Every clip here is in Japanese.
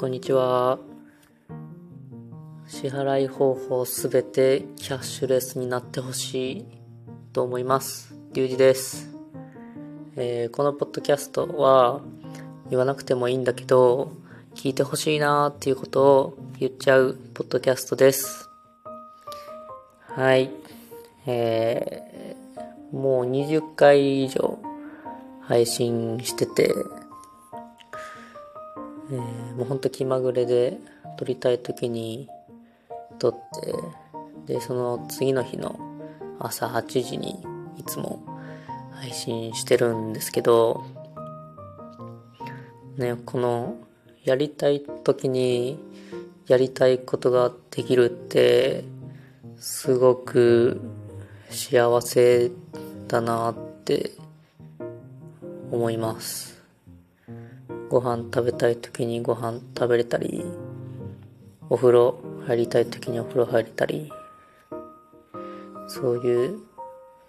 こんにちは。支払い方法すべてキャッシュレスになってほしいと思います。リュウジです、えーこのポッドキャストは言わなくてもいいんだけど、聞いてほしいなーっていうことを言っちゃうポッドキャストです。はい。えーもう20回以上配信してて、えーもうほんと気まぐれで撮りたい時に撮ってでその次の日の朝8時にいつも配信してるんですけどねこのやりたい時にやりたいことができるってすごく幸せだなって思います。ご飯食べたい時にご飯食べれたりお風呂入りたい時にお風呂入れたりそういう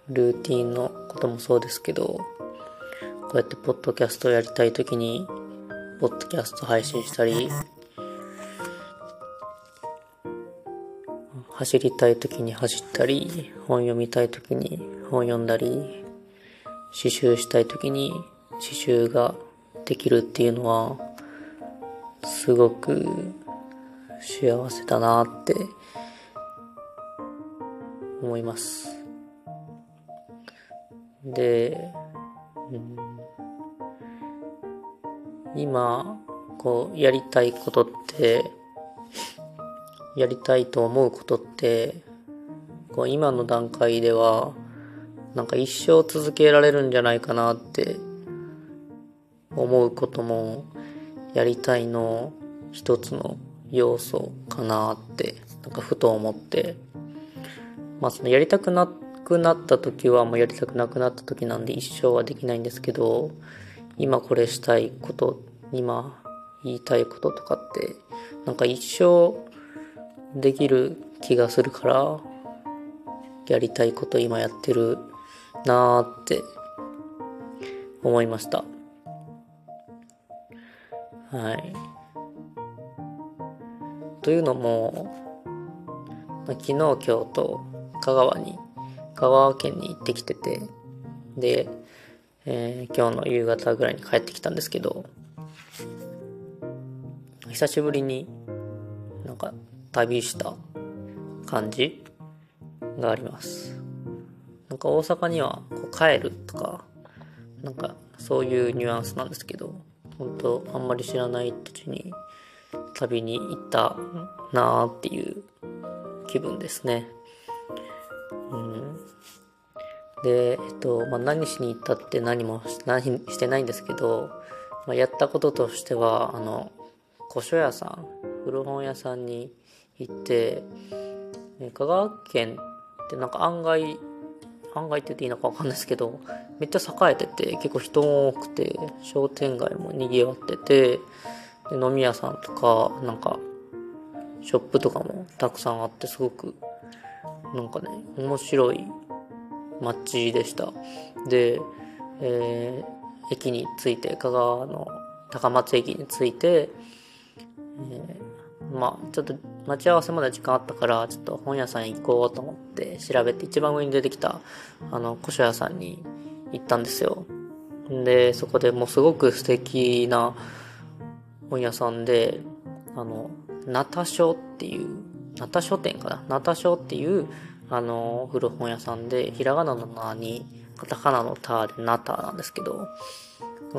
ルーティンのこともそうですけどこうやってポッドキャストやりたい時にポッドキャスト配信したり走りたい時に走ったり本読みたい時に本読んだり刺繍したい時に刺繍ができるっていうのはすごく幸せだなって思います。で、うん今こうやりたいことってやりたいと思うことってこう今の段階ではなんか一生続けられるんじゃないかなって思うこともやりたいの一つの要素かなってなんかふと思って。まあそのやりたくなくなった時はもうやりたくなくなった時なんで一生はできないんですけど今これしたいこと今言いたいこととかってなんか一生できる気がするからやりたいこと今やってるなーって思いました。はい。というのも昨日今日と香川に香川県に行ってきててで、えー今日の夕方ぐらいに帰ってきたんですけど久しぶりになんか旅した感じがあります。なんか大阪にはこう帰るとかなんかそういうニュアンスなんですけど本当あんまり知らない土地に旅に行ったなーっていう気分ですね。うん。で、えっと、まあ、何しに行ったって何もし何してないんですけど、まあ、やったこととしては、あの、古書屋さん、古本屋さんに行って、香川県ってなんか案外、案外ってていいのかわかんないですけど、めっちゃ栄えてて、結構人も多くて、商店街も賑わってて、で飲み屋さんとか、なんか、ショップとかもたくさんあって、すごく、なんかね、面白い街でした。で、えー駅に着いて、香川の高松駅に着いて、えーまあちょっと待ち合わせまで時間あったから、ちょっと本屋さん行こうと思って調べて、一番上に出てきた、あの、古書屋さんに行ったんですよ。で、そこでもうすごく素敵な本屋さんで、あの、ナタ書っていう、ナタ書店かな？ナタ書っていう、あの、古本屋さんで、ひらがなの名に、カタカナのターでナタなんですけど、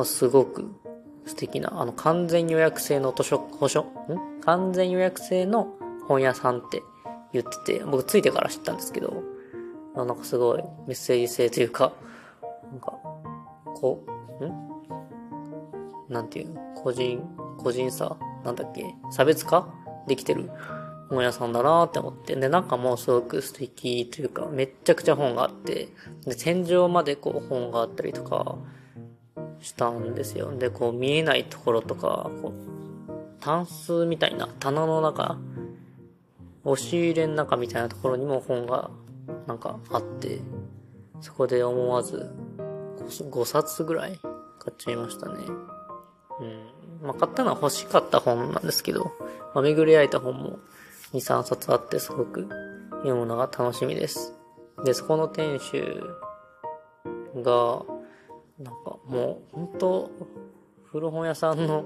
すごく素敵な、あの、完全予約制の図書、図書、ん？完全予約制の本屋さんって言ってて、僕ついてから知ったんですけど、なんかすごいメッセージ性というか、なんか、こう、ん？なんていうの個人、個人差？なんだっけ？差別化？できてる本屋さんだなって思って。で、中もうすごく素敵というか、めっちゃくちゃ本があって、で、天井までこう本があったりとかしたんですよ。で、こう見えないところとか、こう、タンスみたいな棚の中、押し入れの中みたいなところにも本がなんかあって、そこで思わず 5, 冊ぐらい買っちゃいましたね。うん。まあ、買ったのは欲しかった本なんですけど、まあ、巡り合えた本も2、3冊あってすごく読むのが楽しみです。で、そこの店主が、なんかもう本当古本屋さんの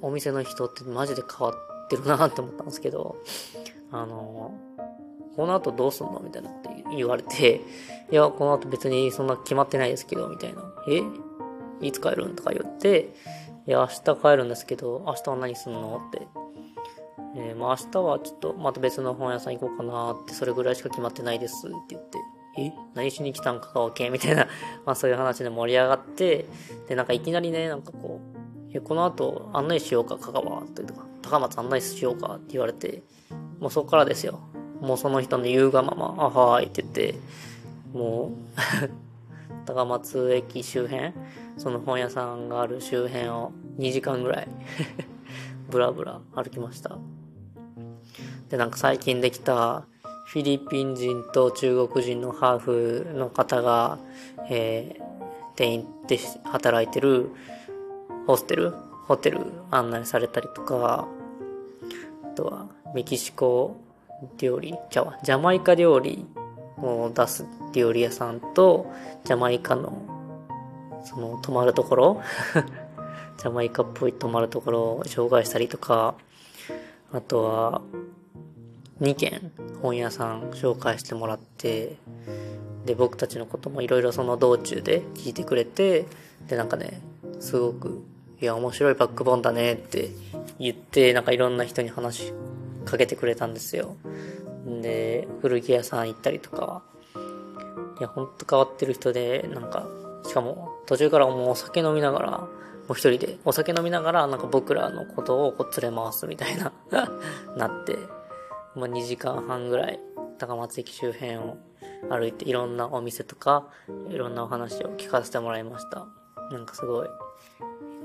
お店の人ってマジで変わってるなって思ったんですけど、あの、この後どうすんのみたいなって言われて、いや、この後別にそんな決まってないですけど、みたいな。え？いつ帰るんとか言って、いや、明日帰るんですけど、明日は何すんのって。えー、まあ明日はちょっとまた別の本屋さん行こうかなって、それぐらいしか決まってないですって言って、え何しに来たんかが OK? みたいな、まあそういう話で盛り上がって、で、なんかいきなりね、なんかこう、え、この後案内しようか、香川とか、高松案内しようかって言われて、もうそこからですよ。もうその人の言うがまま、あはーいって言って、もう 高松駅周辺、その本屋さんがある周辺を2時間ぐらい ブラブラ歩きました。で、なんか最近できたフィリピン人と中国人のハーフの方が、えー、店員で働いてるホステル、ホテル案内されたりとか、あとはメキシコ料理、じゃあ、ジャマイカ料理を出す料理屋さんと、ジャマイカの、その、泊まるところ？ジャマイカっぽい泊まるところを紹介したりとか、あとは、2軒本屋さん紹介してもらって、で、僕たちのこともいろいろその道中で聞いてくれて、で、なんかね、すごく、いや、面白いバックボーンだねって言って、なんかいろんな人に話しかけてくれたんですよ。で、古着屋さん行ったりとか、いや、ほんと変わってる人で、なんか、しかも途中からもうお酒飲みながら、もう一人でお酒飲みながら、なんか僕らのことをこう連れ回すみたいな なって、まあ、2時間半ぐらい高松駅周辺を歩いていろんなお店とかいろんなお話を聞かせてもらいました。なんかすごい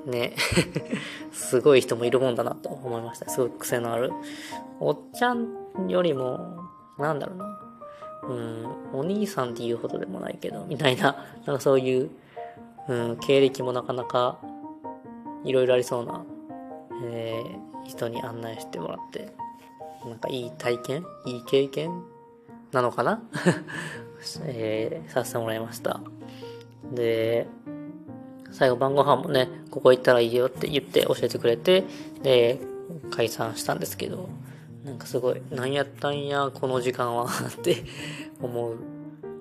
ね。すごい人もいるもんだなと思いました。すごい癖のある。おっちゃんよりもなんだろうな。うんお兄さんっていうほどでもないけどみたいな。なんかそういう、うん、経歴もなかなかいろいろありそうな、えー、人に案内してもらって。なんかいい体験？いい経験？なのかな？えー、させてもらいました。で、最後晩ご飯もね、ここ行ったらいいよって言って教えてくれて、で、解散したんですけど、なんかすごい、何やったんや、この時間は？って思う。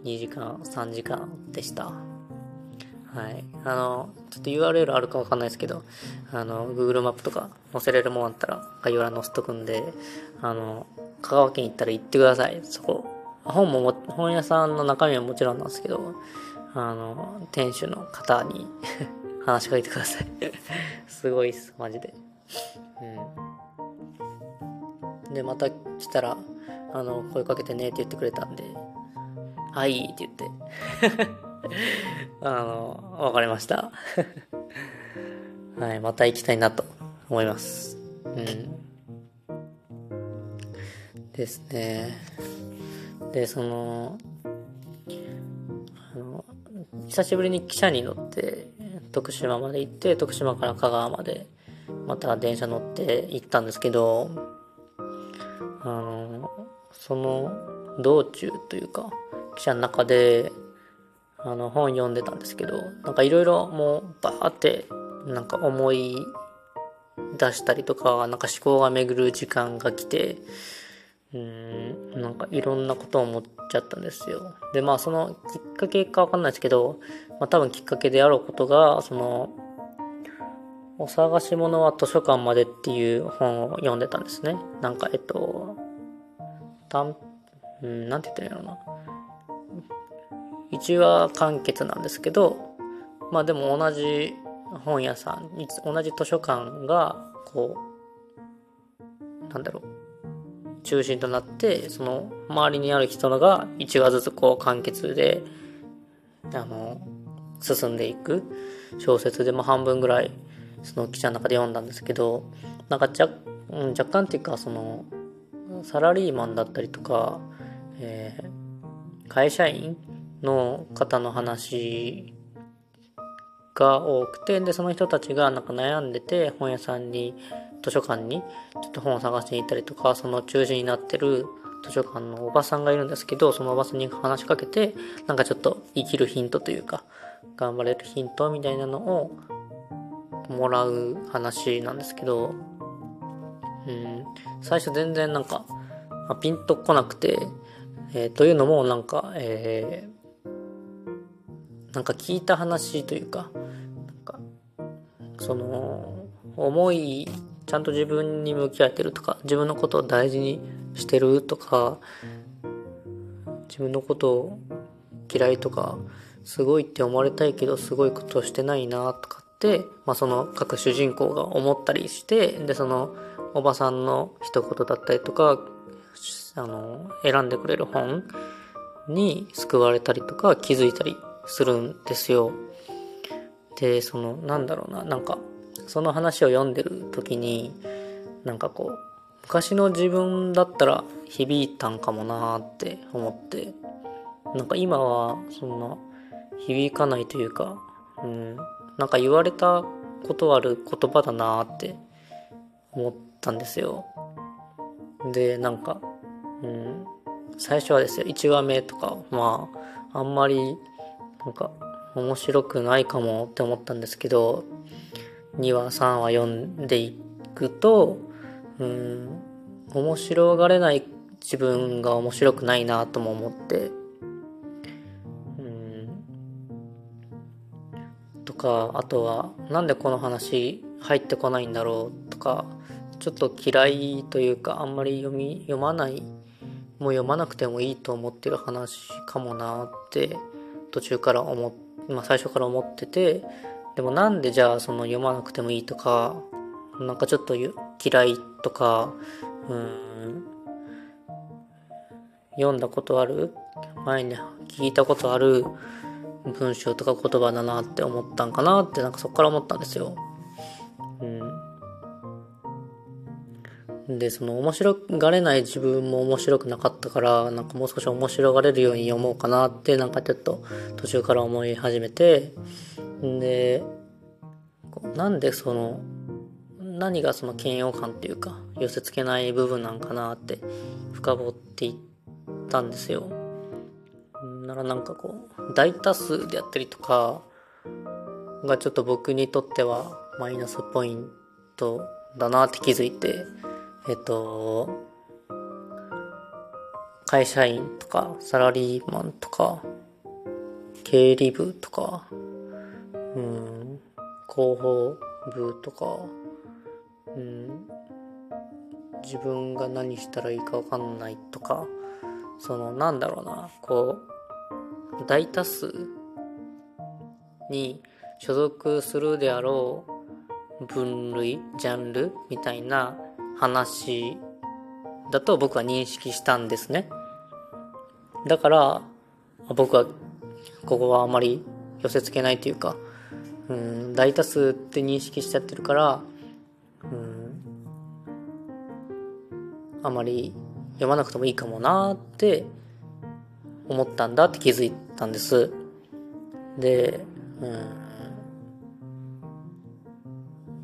2時間、3時間でした。はい。あの、ちょっと URL あるかわかんないですけど、あの、Google マップとか載せれるもんあったら概要欄載せとくんで、あの、香川県行ったら行ってください、そこ。本も、本屋さんの中身はもちろんなんですけど、あの、店主の方に 話しかけてください すごいっす、マジで。うん。で、また来たら、あの、声かけてねって言ってくれたんで、はい、って言ってあの、わかりました。はい、また行きたいなと思います。うん。ですね。で、その、あの、久しぶりに汽車に乗って、徳島まで行って、徳島から香川まで、また電車乗って行ったんですけど、あの、その道中というか、汽車の中で、あの本読んでたんですけど、なんかいろいろもうバーってなんか思い出したりとか、なんか思考が巡る時間が来て、うん、なんかいろんなことを思っちゃったんですよ。で、まあそのきっかけかわかんないですけど、まあ多分きっかけであろうことが、その、お探し物は図書館までっていう本を読んでたんですね。なんかえっと、たん、うん、なんて言ったらいいのな。一話完結なんですけど、まあでも同じ本屋さん、同じ図書館が、こう、なんだろう、中心となって、その周りにある人のが一話ずつこう完結で、あの、進んでいく小説でも半分ぐらいその記者の中で読んだんですけど、なんか若若干っていうかその、サラリーマンだったりとか、えー、会社員の方の話が多くて、で、その人たちがなんか悩んでて、本屋さんに、図書館にちょっと本を探しに行ったりとか、その中心になってる図書館のおばさんがいるんですけど、そのおばさんに話しかけて、なんかちょっと生きるヒントというか、頑張れるヒントみたいなのをもらう話なんですけど、うん、最初全然なんか、まあ、ピンとこなくて、えー、というのもなんか、えー、なんか聞いた話というか、なんか、その、思い、ちゃんと自分に向き合ってるとか、自分のことを大事にしてるとか、自分のことを嫌いとか、すごいって思われたいけど、すごいことをしてないなとかって、まあその各主人公が思ったりして、で、そのおばさんの一言だったりとか、あの、選んでくれる本に救われたりとか気づいたりするんですよ。で、その、なんだろうな、なんか、その話を読んでる時に、なんかこう、昔の自分だったら響いたんかもなーって思って、なんか今はそんな響かないというか、うん、なんか言われたことある言葉だなーって思ったんですよ。で、なんか、うん、最初はですよ、1話目とか、まあ、あんまり、なんか、面白くないかもって思ったんですけど、2話、3話読んでいくと、うん、面白がれない自分が面白くないなとも思って、うん、とか、あとは、なんでこの話入ってこないんだろうとか、ちょっと嫌いというか、あんまり読み、読まない、もう読まなくてもいいと思ってる話かもなって途中から思っ、まあ最初から思ってて、でもなんでじゃあその読まなくてもいいとか、なんかちょっと嫌いとか、うん、読んだことある？前に聞いたことある文章とか言葉だなって思ったんかなってなんかそこから思ったんですよ。で、その面白がれない自分も面白くなかったから、なんかもう少し面白がれるように読もうかなってなんかちょっと途中から思い始めて、で、なんでその、何がその嫌悪感っていうか、寄せ付けない部分なんかなって深掘っていったんですよ。ならなんかこう、大多数であったりとか、がちょっと僕にとってはマイナスポイントだなって気づいて、えっと、会社員とか、サラリーマンとか、経理部とか、うん、広報部とか、うん、自分が何したらいいかわかんないとか、その、なんだろうな、こう、大多数に所属するであろう分類、ジャンルみたいな話だと僕は認識したんですね。だから、僕はここはあまり寄せ付けないというか、うん、大多数って認識しちゃってるから、うん、あまり読まなくてもいいかもなって思ったんだって気づいたんです。で、うん。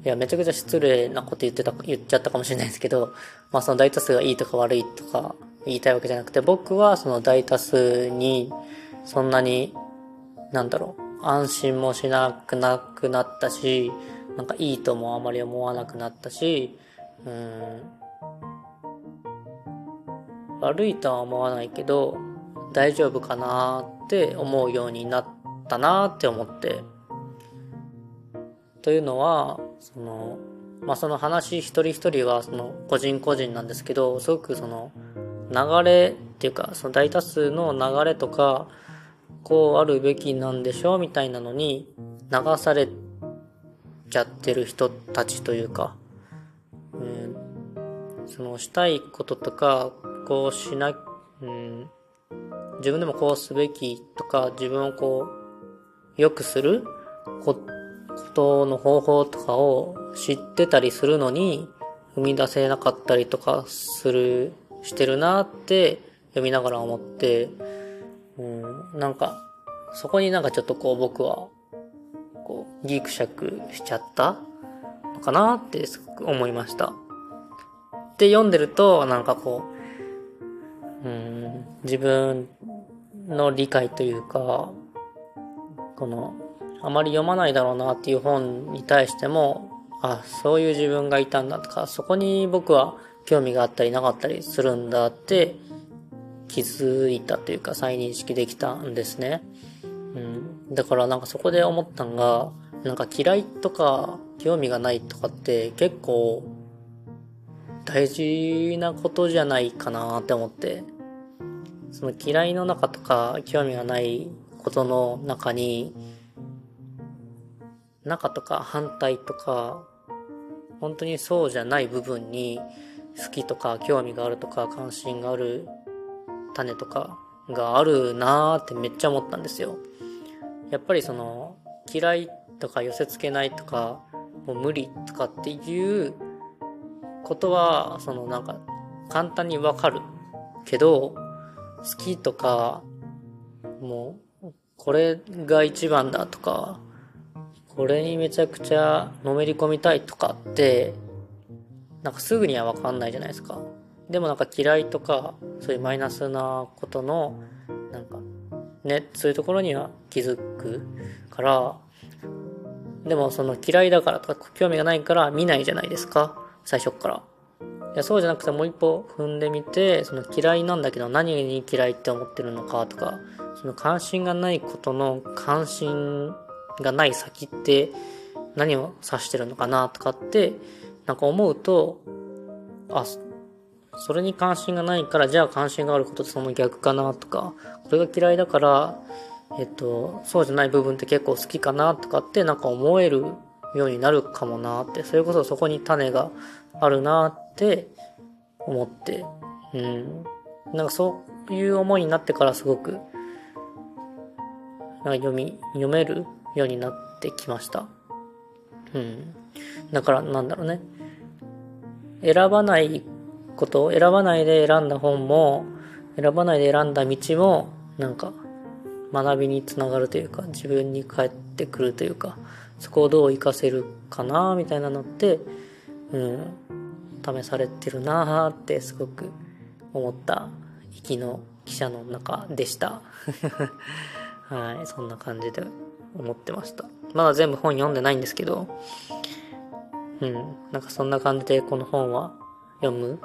いや、めちゃくちゃ失礼なこと言ってた、言っちゃったかもしれないですけど、まあその大多数がいいとか悪いとか言いたいわけじゃなくて、僕はその大多数にそんなに、なんだろう、安心もしなくなくなったし、なんかいいともあまり思わなくなったし、うん、悪いとは思わないけど、大丈夫かなって思うようになったなって思って。というのは、その、まあ、その話一人一人はその個人個人なんですけど、すごくその流れっていうか、その大多数の流れとか、こうあるべきなんでしょうみたいなのに流されちゃってる人たちというか、うん、そのしたいこととか、こうしな、うん、自分でもこうすべきとか、自分をこう、良くすることの方法とかを知ってたりするのに、生み出せなかったりとかする、してるなって読みながら思って、うん、なんか、そこになんかちょっとこう僕は、こう、ギクシャクしちゃったのかなってすごく思いました。で、読んでると、なんかこう、うん、自分の理解というか、この、あまり読まないだろうなっていう本に対しても、あ、そういう自分がいたんだとか、そこに僕は興味があったりなかったりするんだって気づいたというか再認識できたんですね。うん。だからなんかそこで思ったんが、なんか嫌いとか興味がないとかって結構大事なことじゃないかなって思って。その嫌いの中とか興味がないことの中に中とか反対とか本当にそうじゃない部分に好きとか興味があるとか関心がある種とかがあるなーってめっちゃ思ったんですよ。やっぱりその嫌いとか寄せ付けないとかもう無理とかっていうことはそのなんか簡単にわかるけど好きとかもうこれが一番だとかこれにめちゃくちゃのめり込みたいとかってなんかすぐにはわかんないじゃないですか。でもなんか嫌いとか、そういうマイナスなことの、なんか、ね、そういうところには気づくから、でもその嫌いだからとか興味がないから見ないじゃないですか。最初から。いや、そうじゃなくてもう一歩踏んでみて、その嫌いなんだけど何に嫌いって思ってるのかとか、その関心がないことの関心がない先って何を指してるのかなとかってなんか思うと、あ、それに関心がないから、じゃあ関心があることってその逆かなとか、これが嫌いだから、えっと、そうじゃない部分って結構好きかなとかってなんか思えるようになるかもなって、それこそそこに種があるなって思って、うん。なんかそういう思いになってからすごく、なんか読み、読めるようになってきました。うん。だからなんだろうね。選ばないこと選ばないで選んだ本も、選ばないで選んだ道も、なんか、学びにつながるというか、自分に返ってくるというか、そこをどう活かせるかな、みたいなのって、うん、試されてるなーってすごく思った行きの記者の中でした。はい、そんな感じで思ってました。まだ全部本読んでないんですけど、うん。なんかそんな感じでこの本は読む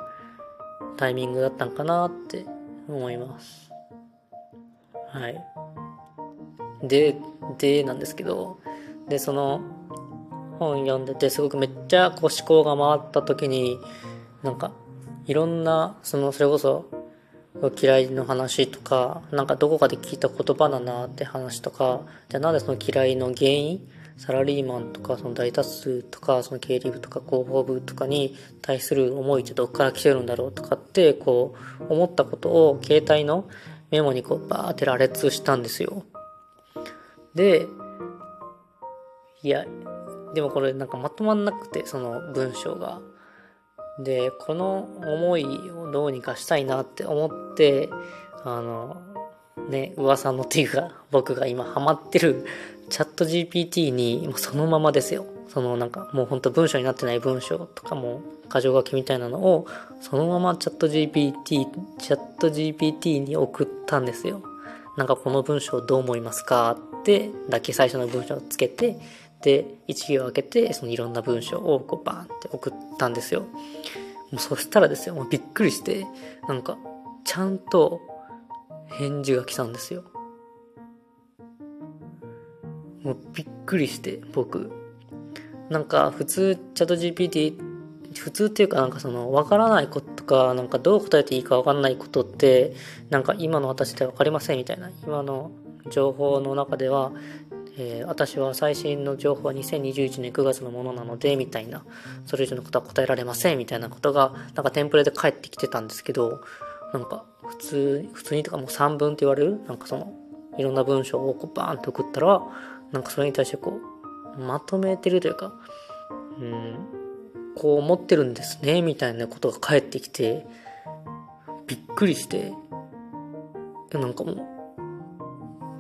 タイミングだったんかなって思います。はい。で、で、なんですけど、で、その本読んでてすごくめっちゃこう思考が回った時に、なんかいろんな、その、それこそ嫌いの話とか、なんかどこかで聞いた言葉だなって話とか、じゃあなんでその嫌いの原因サラリーマンとか、その大多数とか、その経理部とか広報部とかに対する思いってどっから来てるんだろうとかって、こう、思ったことを携帯のメモにこう、バーって羅列したんですよ。で、いや、でもこれなんかまとまんなくて、その文章が。で、この思いをどうにかしたいなって思って、あの、ね、噂のっていうか、僕が今ハマってるチャット GPT にそのままですよ。そのなんかもうほんと文章になってない文章とかも箇条書きみたいなのをそのままチャット GPT、チャット GPT に送ったんですよ。なんかこの文章どう思いますかってだけ最初の文章をつけて、で、一行開けてそのいろんな文章をこうバーンって送ったんですよ。もうそしたらですよ、もうびっくりして、なんかちゃんと返事が来たんですよ。もうびっくりして、僕。なんか普通チャット GPT、普通っていうかなんかそのわからないこととか、なんかどう答えていいかわかんないことって、なんか今の私でわかりませんみたいな。今の情報の中では、えー、私は最新の情報は2021年9月のものなので、みたいな、それ以上のことは答えられません、みたいなことが、なんかテンプレで返ってきてたんですけど、なんか、普通、普通にとかもう3文って言われるなんかその、いろんな文章をこうバーンと送ったら、なんかそれに対してこう、まとめてるというか、うん、こう思ってるんですね、みたいなことが返ってきて、びっくりして、なんかもう、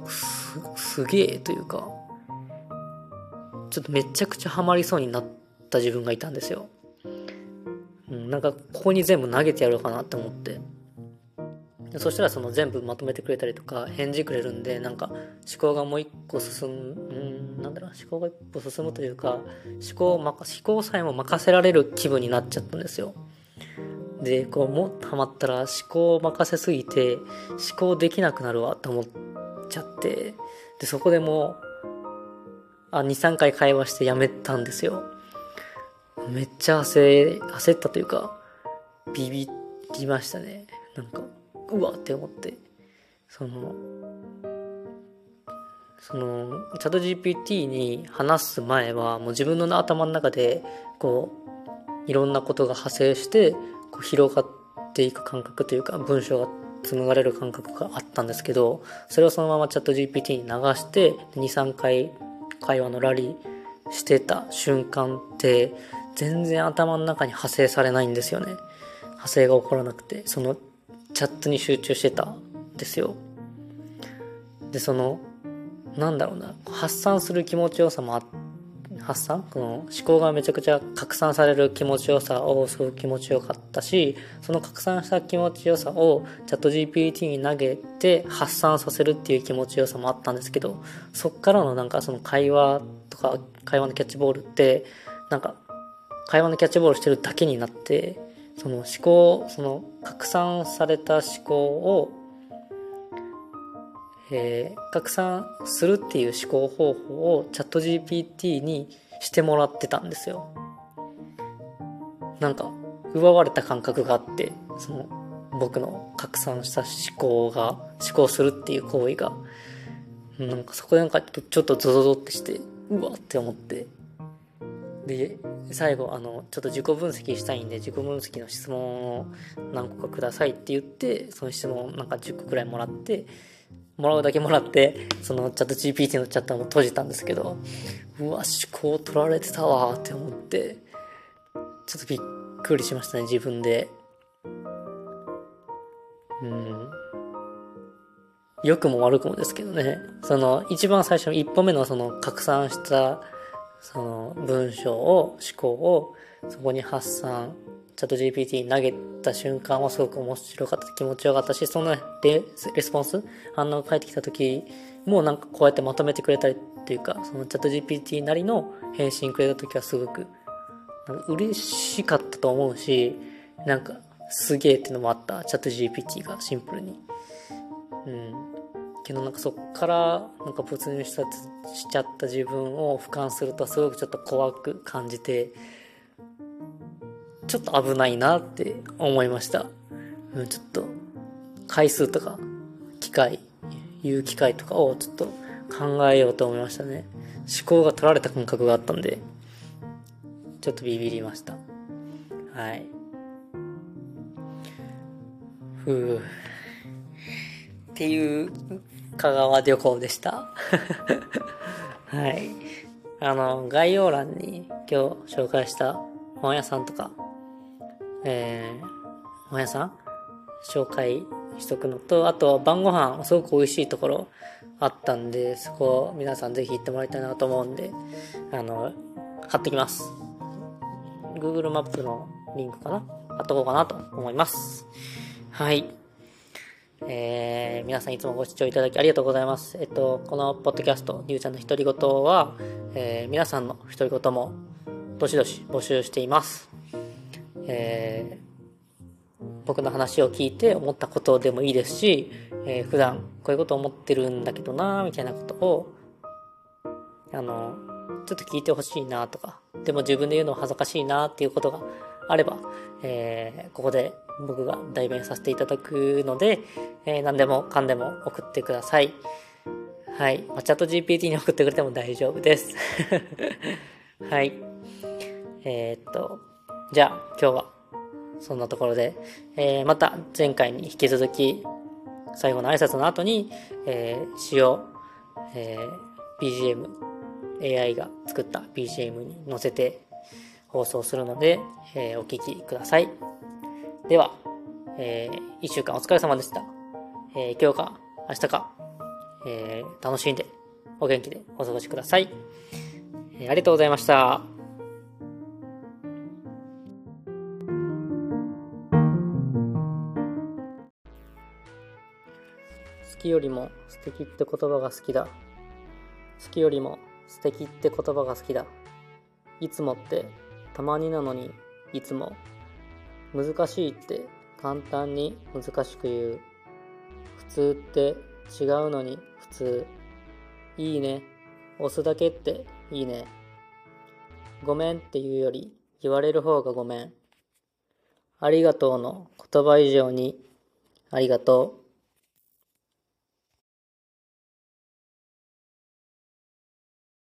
す、すげえというか、ちょっとめちゃくちゃハマりそうになった自分がいたんですよ。うん、なんかここに全部投げてやろうかなって思って。そしたらその全部まとめてくれたりとか返事くれるんでなんか思考がもう一個進むんなんだろう思考が一歩進むというか思考を、思考さえも任せられる気分になっちゃったんですよでこうもっとハマったら思考を任せすぎて思考できなくなるわって思っちゃって。でそこでもうあ23回会話してやめたんですよ。めっちゃ焦焦ったというかビビりましたね。なんかうわって思って。そのそのチャット GPT に話す前はもう自分の頭の中でこういろんなことが派生してこう広がっていく感覚というか文章が紡がれる感覚があったんですけどそれをそのままチャット GPT に流して23回会話のラリーしてた瞬間って全然頭の中に派生されないんですよね派生が起こらなくてそのチャットに集中してたんですよ。で、その、なんだろうな、発散する気持ちよさもあ発散？この思考がめちゃくちゃ拡散される気持ちよさをすごく気持ちよかったし、その拡散した気持ちよさをチャット GPT に投げて発散させるっていう気持ちよさもあったんですけど、そっからのなんかその会話とか会話のキャッチボールって、なんか会話のキャッチボールしてるだけになって、その思考その拡散された思考を、えー、拡散するっていう思考方法をチャット GPT にしてもらってたんですよ。なんか奪われた感覚があってその僕の拡散した思考が思考するっていう行為が。なんかそこでなんかちょっとゾゾゾってしてうわって思って。で最後あのちょっと自己分析したいんで自己分析の質問を何個かくださいって言ってその質問をなんか10個くらいもらってもらうだけもらってそのチャット GPT のチャットも閉じたんですけどうわ思考取られてたわって思ってちょっとびっくりしましたね自分で。うん。良くも悪くもですけどね。その一番最初の一歩目のその拡散したその文章を思考をそこに発散チャット GPT に投げた瞬間はすごく面白かった気持ちよかったしそのレレスポンス反応が返ってきた時もなんかこうやってまとめてくれたりっていうかそのチャット GPT なりの返信くれた時はすごく嬉しかったと思うしなんかすげえっていうのもあったチャット GPT がシンプルに。うん。けどなんかそっからなんか没入したしちゃった自分を俯瞰するとすごくちょっと怖く感じてちょっと危ないなって思いました、うん、ちょっと回数とか機械言う機会とかをちょっと考えようと思いましたね。思考が取られた感覚があったんでちょっとビビりました。はい。ふう。っていう香川旅行でした。はい。あの、概要欄に今日紹介した本屋さんとか、えー、本屋さん紹介しとくのと、あと晩ご飯すごく美味しいところあったんで、そこ皆さんぜひ行ってもらいたいなと思うんで、あの、貼ってきます。Google マップのリンクかな？貼っとこうかなと思います。はい。えー、皆さんいつもご視聴いただきありがとうございます。えっと、このポッドキャスト、りゅうちゃんの独り言は、えー、皆さんの独り言も、どしどし募集しています。えー、僕の話を聞いて思ったことでもいいですし、えー、普段こういうこと思ってるんだけどなみたいなことを、あの、ちょっと聞いてほしいなとか、でも自分で言うの恥ずかしいなっていうことがあれば、えー、ここで僕が代弁させていただくので、えー、何でもかんでも送ってください。はい。チャット GPT に送ってくれても大丈夫です。はい。えー、っと、じゃあ今日はそんなところで、えー、また前回に引き続き最後の挨拶の後に、えー、使用、えー、BGM、AI が作った BGM に載せて放送するので、えー、お聴きください。では、えー、一週間お疲れ様でした。えー、今日か明日か、えー、楽しんでお元気でお過ごしください。えーありがとうございました。きよりも素敵って言葉が好きだ。好きよりも素敵って言葉が好きだ。いつもってたまになのにいつも。難しいって簡単に難しく言う。普通って違うのに普通。いいね。押すだけっていいね。ごめんっていうより言われる方がごめん。ありがとうの言葉以上にありがとう。